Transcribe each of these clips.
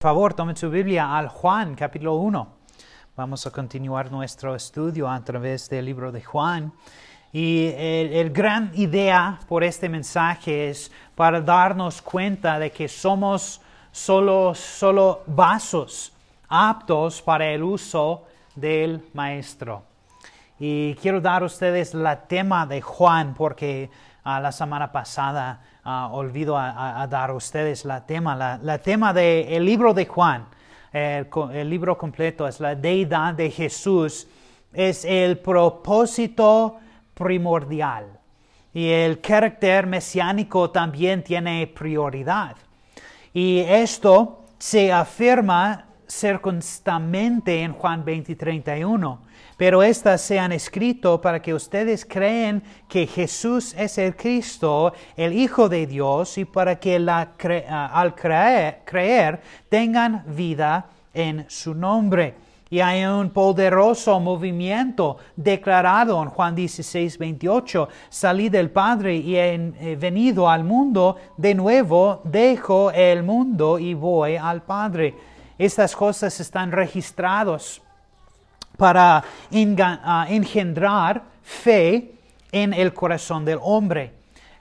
Por favor, tomen su Biblia al Juan, capítulo 1. Vamos a continuar nuestro estudio a través del libro de Juan. Y el, gran idea por este mensaje es para darnos cuenta de que somos solo, solo vasos aptos para el uso del Maestro. Y quiero dar a ustedes la tema de Juan porque ah, la semana pasada uh, olvido a, dar a ustedes la tema. La, tema del libro de Juan, el, el, libro completo, es la deidad de Jesús, es el propósito primordial. Y el carácter mesiánico también tiene prioridad. Y esto se afirma circunstante en Juan 20, 31 pero éstas se han escrito para que ustedes creen que Jesús es el Cristo, el Hijo de Dios, y para que ah, al creer, tengan vida en su nombre. Y hay un poderoso movimiento declarado en Juan 16, 28. Salí del Padre y he venido al mundo. De nuevo dejo el mundo y voy al Padre. Estas cosas están registradas para ah, engendrar fe en el corazón del hombre.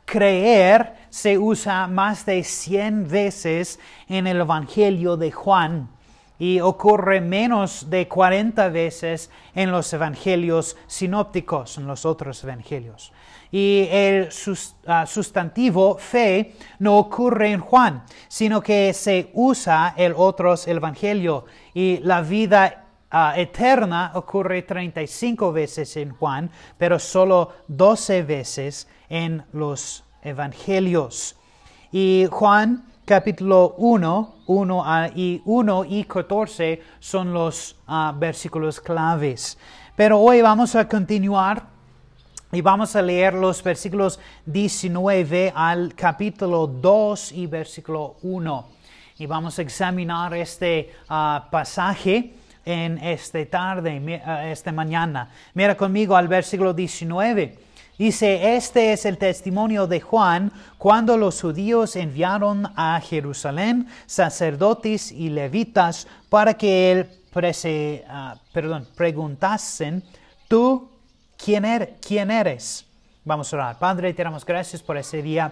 Creer se usa más de 100 veces en el Evangelio de Juan y ocurre menos de 40 veces en los evangelios sinópticos, en los otros evangelios. Y el ah, sustantivo fe no ocurre en Juan, sino que se usa en otros evangelios y la vida Ah, eterna ocurre 35 veces en Juan, pero solo 12 veces en los evangelios. Y Juan capítulo 1, 1 y 1 y 14 son los ah, versículos claves. Pero hoy vamos a continuar y vamos a leer los versículos 19 al capítulo 2 y versículo 1. Y vamos a examinar este ah, pasaje en esta tarde, eh, esta mañana. Mira conmigo al versículo 19. Dice, este es el testimonio de Juan cuando los judíos enviaron a Jerusalén sacerdotes y levitas para que él prese, ah, perdón, preguntasen, ¿tú quién, er-, quién eres? Vamos a orar. Padre, te damos gracias por ese día.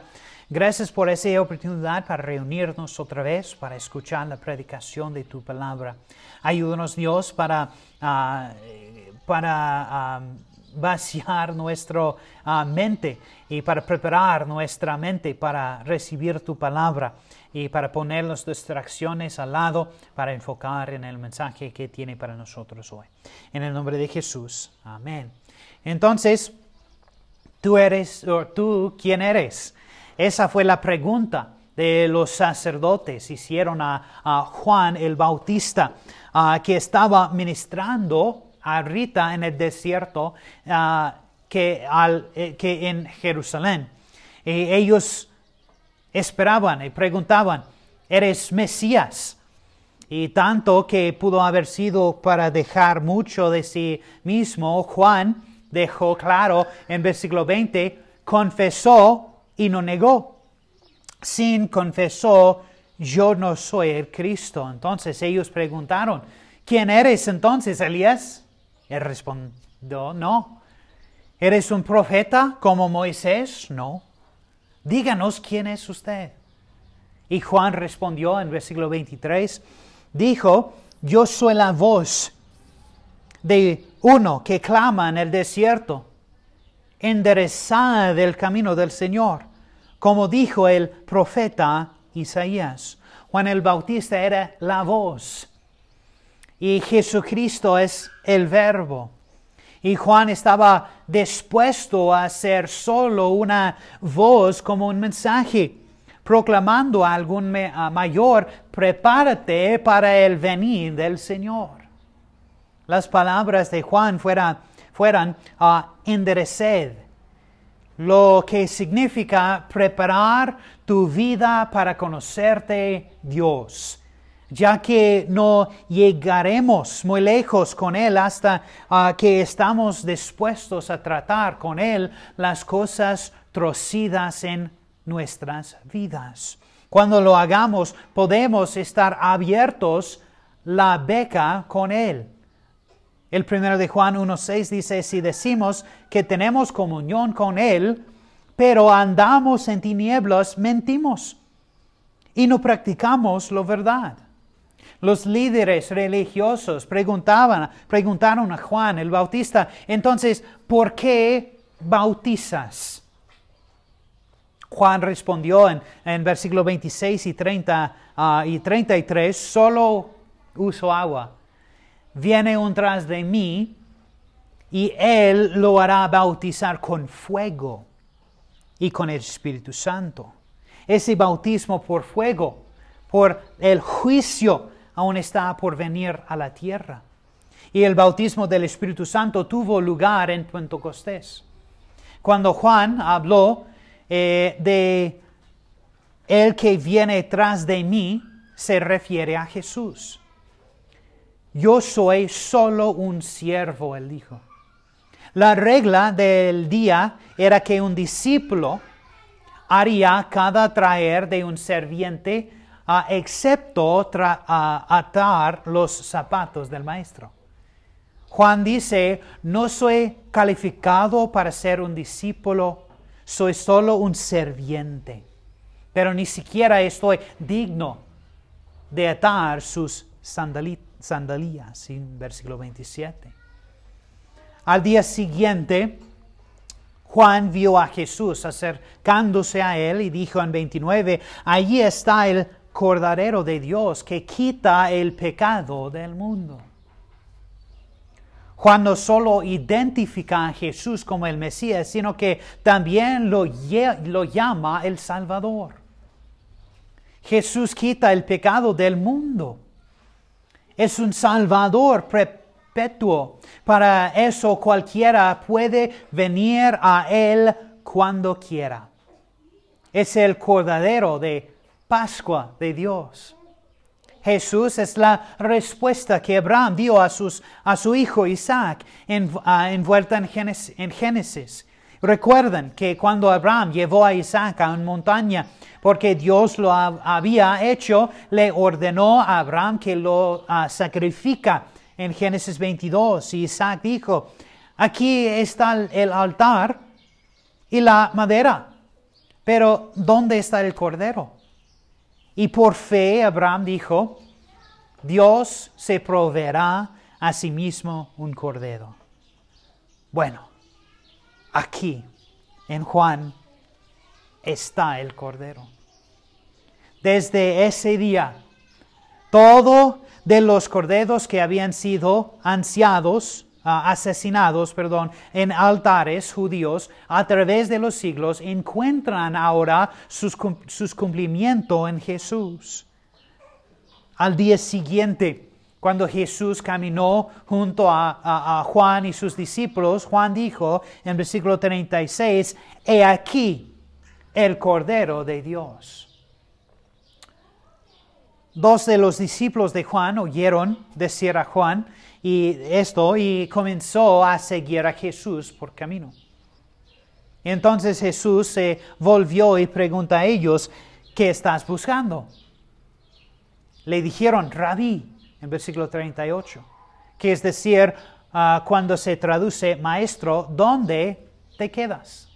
Gracias por esa oportunidad para reunirnos otra vez, para escuchar la predicación de tu palabra. Ayúdanos Dios para, ah, para ah, vaciar nuestra ah, mente y para preparar nuestra mente para recibir tu palabra y para poner las distracciones al lado para enfocar en el mensaje que tiene para nosotros hoy. En el nombre de Jesús. Amén. Entonces, tú eres, o tú, ¿quién eres? Esa fue la pregunta de los sacerdotes. Hicieron a, Juan el Bautista, que estaba ministrando a Rita en el desierto que, al, eh, que en Jerusalén. Y ellos esperaban y preguntaban, ¿eres Mesías? Y tanto que pudo haber sido para dejar mucho de sí mismo, Juan dejó claro en versículo 20, confesó y no negó. Sin confesó, yo no soy el Cristo. Entonces ellos preguntaron, ¿quién eres entonces, Elías? Él respondió, no. ¿Eres un profeta como Moisés? No. Díganos quién es usted. Y Juan respondió en versículo 23, dijo, yo soy la voz de uno que clama en el desierto enderezada del camino del Señor, como dijo el profeta Isaías. Juan el Bautista era la voz y Jesucristo es el verbo. Y Juan estaba dispuesto a ser solo una voz como un mensaje, proclamando a algún mayor, prepárate para el venir del Señor. las palabras de Juan fuera, fueran a enderecer, lo que significa preparar tu vida para conocerte Dios, ya que no llegaremos muy lejos con Él hasta ah, que estamos dispuestos a tratar con Él las cosas trocidas en nuestras vidas. Cuando lo hagamos, podemos estar abiertos la beca con Él. El primero de Juan 1.6 dice, si decimos que tenemos comunión con Él, pero andamos en tinieblas, mentimos y no practicamos la verdad. Los líderes religiosos preguntaban, preguntaron a Juan el Bautista, entonces, ¿por qué bautizas? Juan respondió en, en versículo 26 y, 30, ah, y 33, solo uso agua. Viene un tras de mí y él lo hará bautizar con fuego y con el Espíritu Santo. Ese bautismo por fuego, por el juicio, aún está por venir a la tierra. Y el bautismo del Espíritu Santo tuvo lugar en Pentecostés. Cuando Juan habló eh, de el que viene tras de mí, se refiere a Jesús. Yo soy solo un siervo, él dijo. La regla del día era que un discípulo haría cada traer de un serviente, excepto atar los zapatos del maestro. Juan dice, no soy calificado para ser un discípulo, soy solo un serviente, pero ni siquiera estoy digno de atar sus sandalías, en versículo 27. Al día siguiente, Juan vio a Jesús acercándose a él y dijo en 29, allí está el Cordero de Dios que quita el pecado del mundo. Juan no solo identifica a Jesús como el Mesías, sino que también lo llama el Salvador. Jesús quita el pecado del mundo. Es un Salvador perpetuo. Para eso cualquiera puede venir a Él cuando quiera. Es el Cordero de Pascua de Dios. Jesús es la respuesta que Abraham dio a, sus, a su hijo Isaac en, envuelta en en Génesis. Recuerden que cuando Abraham llevó a Isaac a una montaña, porque Dios lo había hecho, le ordenó a Abraham que lo uh, sacrifica en Génesis 22. Y Isaac dijo, aquí está el altar y la madera, pero ¿dónde está el cordero? Y por fe Abraham dijo, Dios se proveerá a sí mismo un cordero. Bueno, aquí en Juan está el cordero. Desde ese día, todo de los corderos que habían sido ansiados Ah, asesinados, perdón, en altares judíos a través de los siglos, encuentran ahora sus, cumplimiento en Jesús. Al día siguiente, cuando Jesús caminó junto a, Juan y sus discípulos, Juan dijo en versículo 36, He aquí el Cordero de Dios. Dos de los discípulos de Juan oyeron decir a Juan, y esto y comenzó a seguir a Jesús por camino. Entonces Jesús se volvió y pregunta a ellos, ¿qué estás buscando? Le dijeron, rabí, en versículo 38, que es decir, ah, cuando se traduce maestro, ¿dónde te quedas?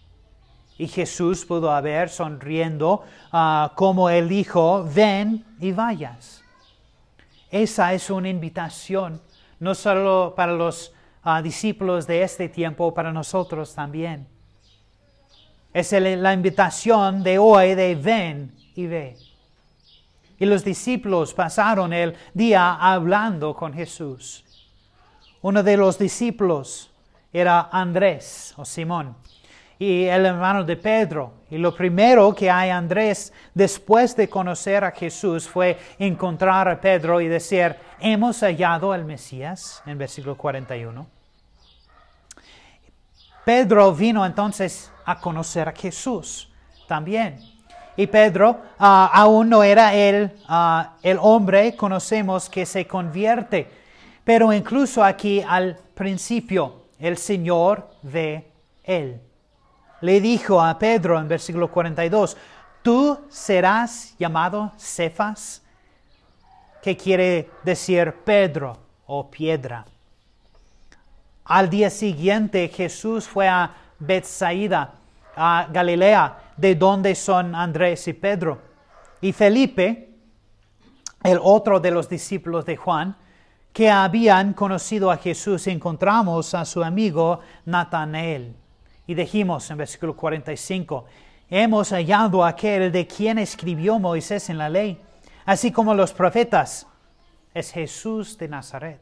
Y Jesús pudo haber sonriendo ah, como él dijo, ven y vayas. Esa es una invitación no solo para los ah, discípulos de este tiempo, para nosotros también. Es la invitación de hoy de ven y ve. Y los discípulos pasaron el día hablando con Jesús. Uno de los discípulos era Andrés o Simón. y el hermano de Pedro. Y lo primero que hay Andrés después de conocer a Jesús fue encontrar a Pedro y decir, hemos hallado al Mesías, en versículo 41. Pedro vino entonces a conocer a Jesús también. Y Pedro ah, aún no era el, ah, el hombre, conocemos que se convierte. Pero incluso aquí al principio, el Señor ve él. Le dijo a Pedro en versículo 42, tú serás llamado Cefas, que quiere decir Pedro o piedra. Al día siguiente Jesús fue a Bethsaida, a Galilea, de donde son Andrés y Pedro. Y Felipe, el otro de los discípulos de Juan, que habían conocido a Jesús, encontramos a su amigo Natanael. Y dijimos en versículo 45, hemos hallado a aquel de quien escribió Moisés en la ley, así como los profetas, es Jesús de Nazaret.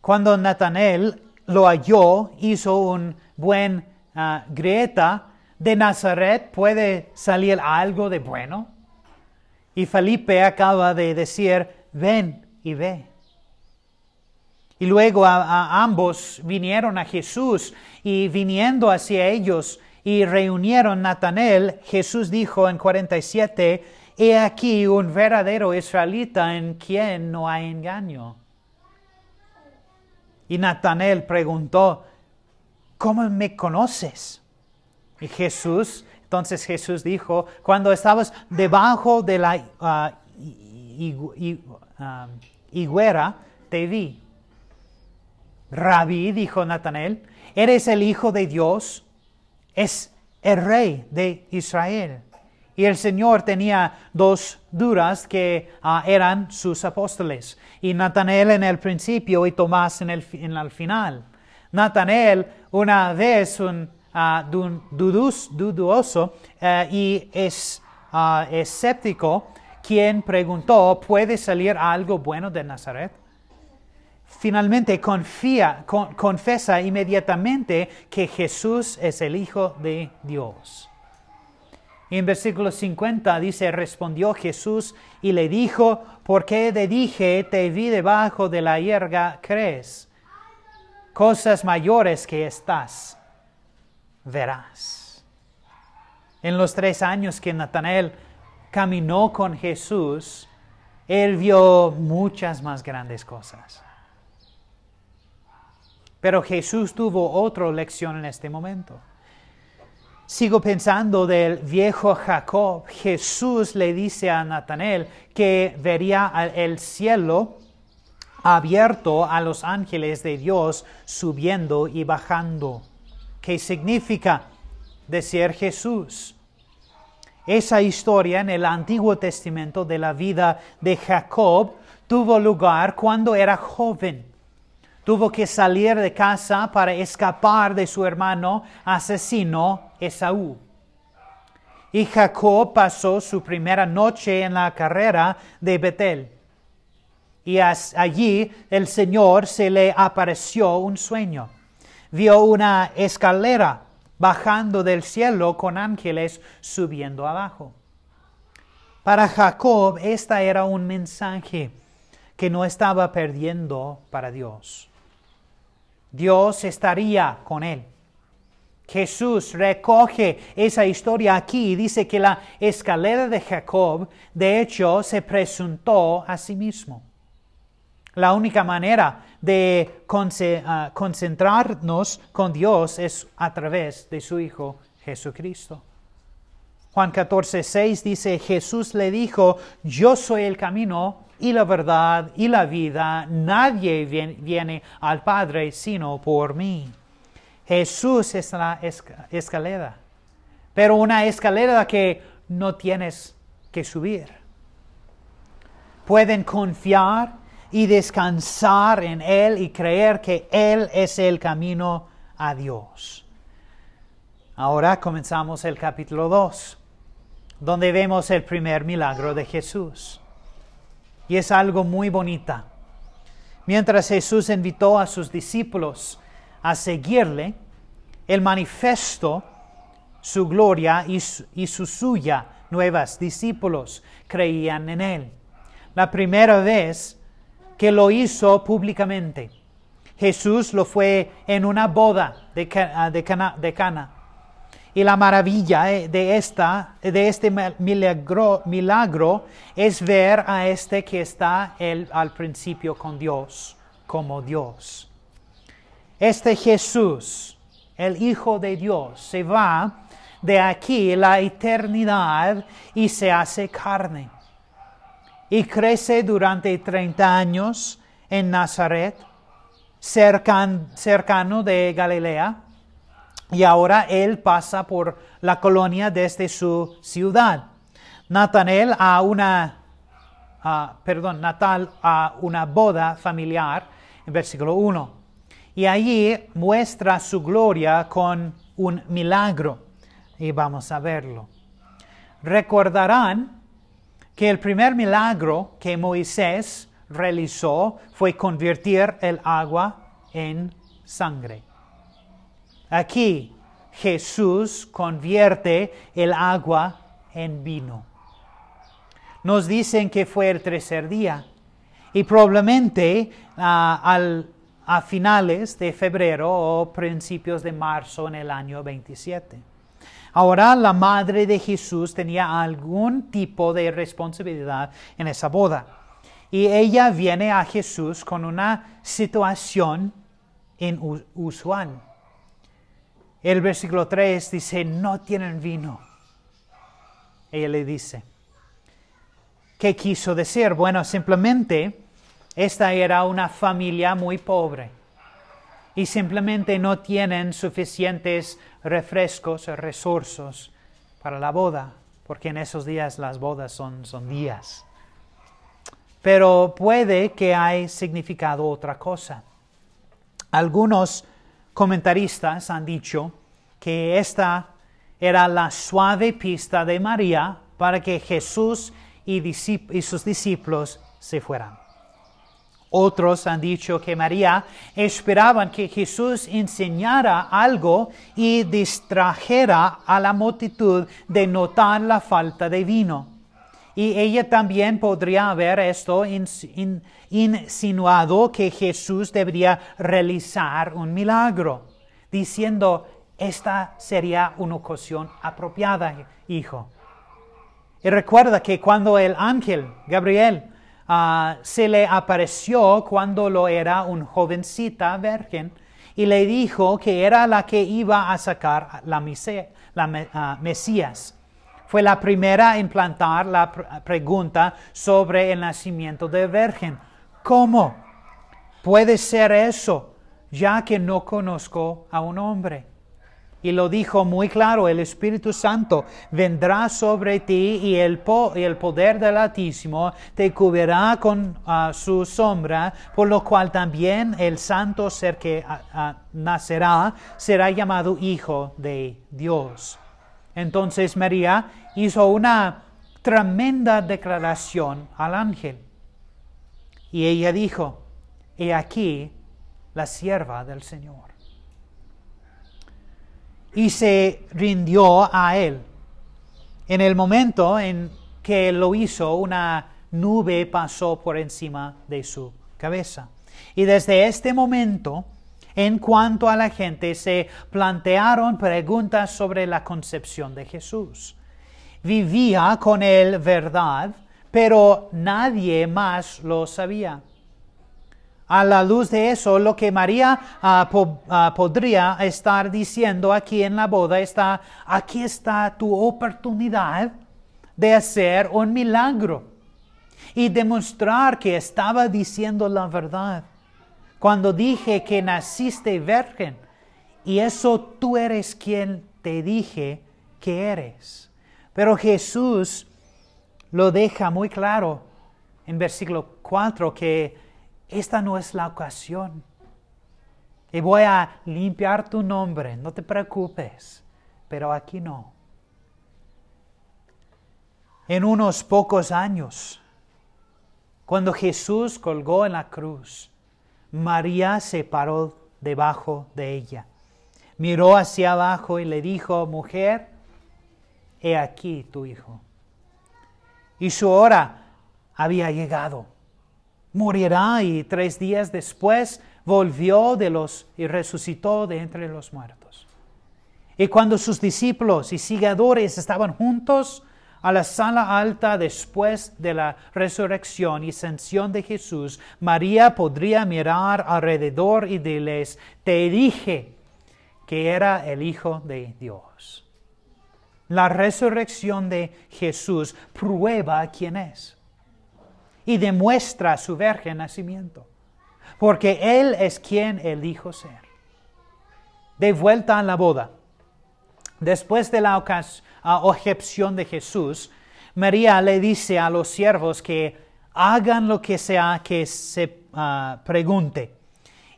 Cuando Natanael lo halló, hizo un buen uh, grieta, ¿de Nazaret puede salir algo de bueno? Y Felipe acaba de decir, ven y ve. Y luego a, ambos vinieron a Jesús y viniendo hacia ellos y reunieron Natanael, Jesús dijo en 47, He aquí un verdadero israelita en quien no hay engaño. Y Natanael preguntó, ¿cómo me conoces? Y Jesús, entonces Jesús dijo, cuando estabas debajo de la uh, higuera, te vi. Rabí, dijo Natanael, ¿eres el Hijo de Dios? Es el Rey de Israel. Y el Señor tenía dos duras que uh, eran sus apóstoles. Y Natanael en el principio y Tomás en el, en final. Natanael una vez un dudoso uh, y es escéptico quien preguntó, ¿puede salir algo bueno de Nazaret? Finalmente confía, confesa inmediatamente que Jesús es el Hijo de Dios. En versículo 50 dice, respondió Jesús y le dijo, ¿por qué te dije, te vi debajo de la hierga, crees? Cosas mayores que estás, verás. En los tres años que Natanael caminó con Jesús, él vio muchas más grandes cosas. Pero Jesús tuvo otra lección en este momento. Sigo pensando del viejo Jacob. Jesús le dice a Natanael que vería el cielo abierto a los ángeles de Dios subiendo y bajando. ¿Qué significa decir Jesús? Esa historia en el Antiguo Testamento de la vida de Jacob tuvo lugar cuando era joven tuvo que salir de casa para escapar de su hermano asesino Esaú. Y Jacob pasó su primera noche en la carrera de Betel. Y allí el Señor se le apareció un sueño. Vio una escalera bajando del cielo con ángeles subiendo abajo. Para Jacob esta era un mensaje que no estaba perdiendo para Dios. Dios estaría con él. Jesús recoge esa historia aquí y dice que la escalera de Jacob, de hecho, se presuntó a sí mismo. La única manera de ah, concentrarnos con Dios es a través de su Hijo Jesucristo. Juan 14, 6 dice, Jesús le dijo, yo soy el camino y la verdad y la vida. Nadie viene al Padre sino por mí. Jesús es la escalera, pero una escalera que no tienes que subir. Pueden confiar y descansar en Él y creer que Él es el camino a Dios. Ahora comenzamos el capítulo 2 donde vemos el primer milagro de Jesús. Y es algo muy bonita. Mientras Jesús invitó a sus discípulos a seguirle, el manifiesto su gloria y su, y su suya, nuevas discípulos creían en él. La primera vez que lo hizo públicamente. Jesús lo fue en una boda de, de, Cana, de Cana. Y la maravilla eh, de, esta, de este milagro, milagro es ver a este que está él al principio con Dios, como Dios. Este Jesús, el Hijo de Dios, se va de aquí la eternidad y se hace carne. Y crece durante 30 años en Nazaret, cercano de Galilea y ahora él pasa por la colonia desde su ciudad. Natanel a una, perdón, Natal a una boda familiar, en versículo 1. Y allí muestra su gloria con un milagro. Y vamos a verlo. Recordarán que el primer milagro que Moisés realizó fue convertir el agua en sangre. Aquí Jesús convierte el agua en vino. Nos dicen que fue el tercer día y probablemente uh, a finales de febrero o principios de marzo en el año 27. Ahora la madre de Jesús tenía algún tipo de responsabilidad en esa boda. Y ella viene a Jesús con una situación inusual. El versículo 3 dice, no tienen vino. Ella le dice, ¿qué quiso decir? Bueno, simplemente esta era una familia muy pobre y simplemente no tienen suficientes refrescos o recursos para la boda, porque en esos días las bodas son, son días. Pero puede que haya significado otra cosa. Algunos comentaristas han dicho que esta era la suave pista de María para que Jesús y, sus discípulos se fueran. Otros han dicho que María esperaban que Jesús enseñara algo y distrajera a la multitud de notar la falta de vino. Y ella también podría haber esto insinuado que Jesús debería realizar un milagro, diciendo, esta sería una ocasión apropiada, hijo. Y recuerda que cuando el ángel Gabriel ah, se le apareció cuando lo era un jovencita virgen y le dijo que era la que iba a sacar la, la ah, Mesías fue la primera en plantar la pregunta sobre el nacimiento de virgen. ¿Cómo puede ser eso, ya que no conozco a un hombre? Y lo dijo muy claro, el Espíritu Santo vendrá sobre ti y el, poder del Altísimo te cubrirá con ah, su sombra, por lo cual también el santo ser que ah, ah, nacerá será llamado Hijo de Dios. Entonces María hizo una tremenda declaración al ángel. Y ella dijo, he aquí la sierva del Señor. Y se rindió a él. En el momento en que lo hizo, una nube pasó por encima de su cabeza. Y desde este momento, en cuanto a la gente, se plantearon preguntas sobre la concepción de Jesús. Vivía con él verdad, pero nadie más lo sabía. A la luz de eso, lo que María ah, ah, podría estar diciendo aquí en la boda está, aquí está tu oportunidad de hacer un milagro y demostrar que estaba diciendo la verdad cuando dije que naciste virgen, y eso tú eres quien te dije que eres. Pero Jesús lo deja muy claro en versículo 4 que esta no es la ocasión. Y voy a limpiar tu nombre, no te preocupes, pero aquí no. En unos pocos años, cuando Jesús colgó en la cruz, María se paró debajo de ella. miró hacia abajo y le dijo, mujer, he aquí tu hijo. Y su hora había llegado. Morirá y tres días después volvió de los y resucitó de entre los muertos. Y cuando sus discípulos y seguidores estaban juntos a la sala alta después de la resurrección y ascensión de Jesús, María podría mirar alrededor y decirles, te dije que era el Hijo de Dios. La resurrección de Jesús prueba quién es y demuestra su virgen nacimiento, porque Él es quien el dijo ser. De vuelta a la boda, después de la objeción de Jesús, María le dice a los siervos que hagan lo que sea que se ah, pregunte.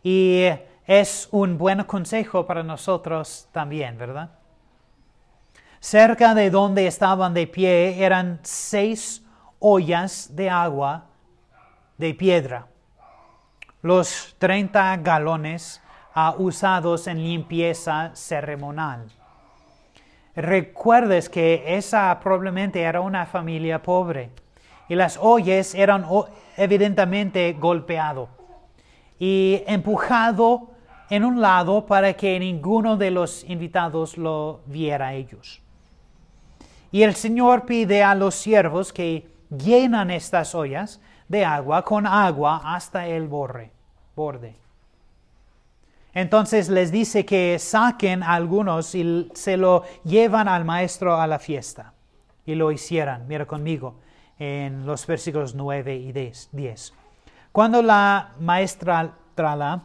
Y es un buen consejo para nosotros también, ¿verdad? Cerca de donde estaban de pie eran seis ollas de agua de piedra. Los 30 galones uh, usados en limpieza ceremonial. Recuerdes que esa probablemente era una familia pobre y las ollas eran evidentemente golpeado y empujado en un lado para que ninguno de los invitados lo viera a ellos. Y el Señor pide a los siervos que llenan estas ollas de agua con agua hasta el borde. borde. Entonces les dice que saquen algunos y se lo llevan al maestro a la fiesta. Y lo hicieran, mira conmigo, en los versículos 9 y 10. Cuando la maestra Trala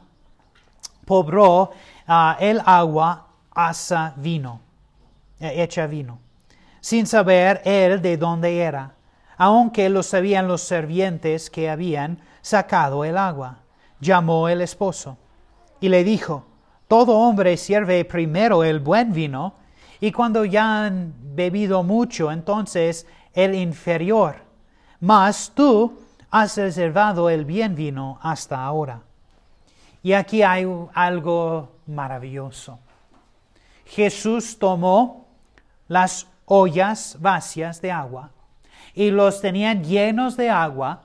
pobró ah, el agua hasta vino, eh, hecha vino sin saber él de dónde era, aunque lo sabían los servientes que habían sacado el agua. Llamó el esposo y le dijo, todo hombre sirve primero el buen vino, y cuando ya han bebido mucho, entonces el inferior. Mas tú has reservado el bien vino hasta ahora. Y aquí hay algo maravilloso. Jesús tomó las ollas vacías de agua y los tenían llenos de agua.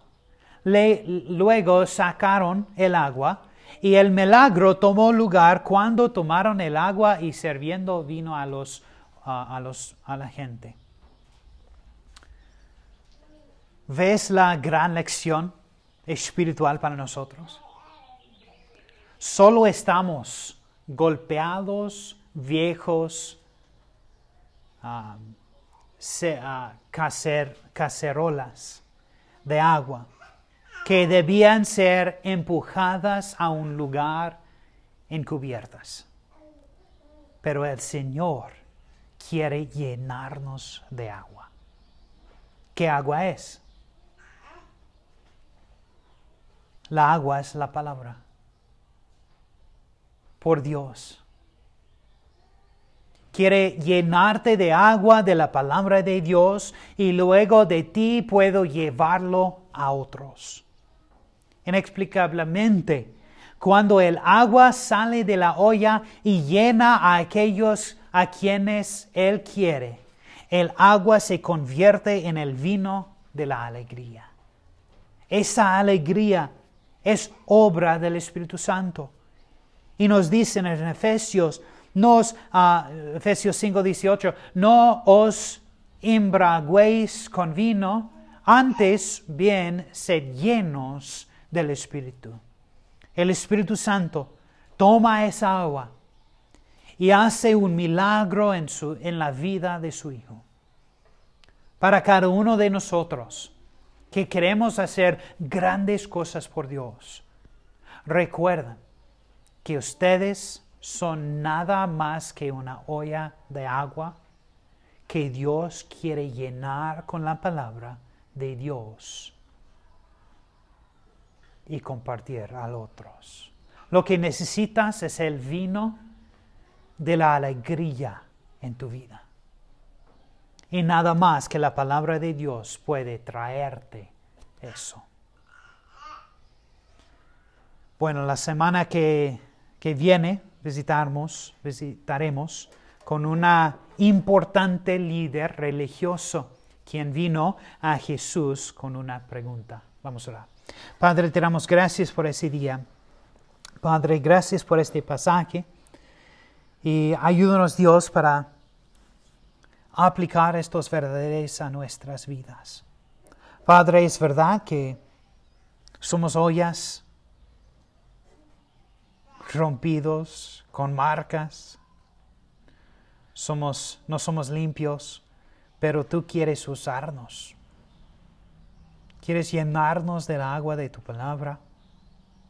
luego sacaron el agua y el milagro tomó lugar cuando tomaron el agua y sirviendo vino a, los, a, los, a la gente. ¿Ves la gran lección espiritual para nosotros? Solo estamos golpeados, viejos, cacerolas de agua que debían ser empujadas a un lugar encubiertas. Pero el Señor quiere llenarnos de agua. ¿Qué agua es? La agua es la palabra. Por Dios quiere llenarte de agua de la palabra de Dios y luego de ti puedo llevarlo a otros. Inexplicablemente, cuando el agua sale de la olla y llena a aquellos a quienes Él quiere, el agua se convierte en el vino de la alegría. Esa alegría es obra del Espíritu Santo. Y nos dicen en Efesios nos, uh, Efesios 5, 18, no os embraguéis con vino, antes bien sed llenos del Espíritu. El Espíritu Santo toma esa agua y hace un milagro en, su, en la vida de su Hijo. Para cada uno de nosotros que queremos hacer grandes cosas por Dios, recuerden que ustedes son nada más que una olla de agua que Dios quiere llenar con la palabra de Dios y compartir a otros. Lo que necesitas es el vino de la alegría en tu vida. Y nada más que la palabra de Dios puede traerte eso. Bueno, la semana que, que viene visitaremos, visitaremos con una importante líder religioso, quien vino a Jesús con una pregunta. Vamos a orar. Padre, te damos gracias por ese día. Padre, gracias por este pasaje. Y ayúdanos, Dios, para aplicar estos verdades a nuestras vidas. Padre, es verdad que somos ollas rompidos, con marcas. Somos, no somos limpios, pero tú quieres usarnos. Quieres llenarnos del agua de tu palabra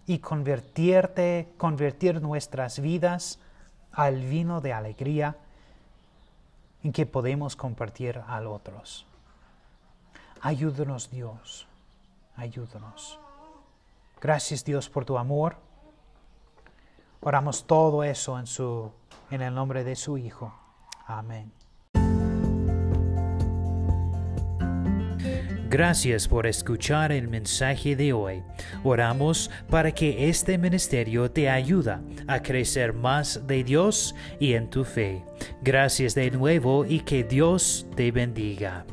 y convertirte, convertir nuestras vidas al vino de alegría en que podemos compartir a otros. Ayúdanos Dios, ayúdanos. Gracias Dios por tu amor. Oramos todo eso en, su, en el nombre de su Hijo. Amén. Gracias por escuchar el mensaje de hoy. Oramos para que este ministerio te ayude a crecer más de Dios y en tu fe. Gracias de nuevo y que Dios te bendiga.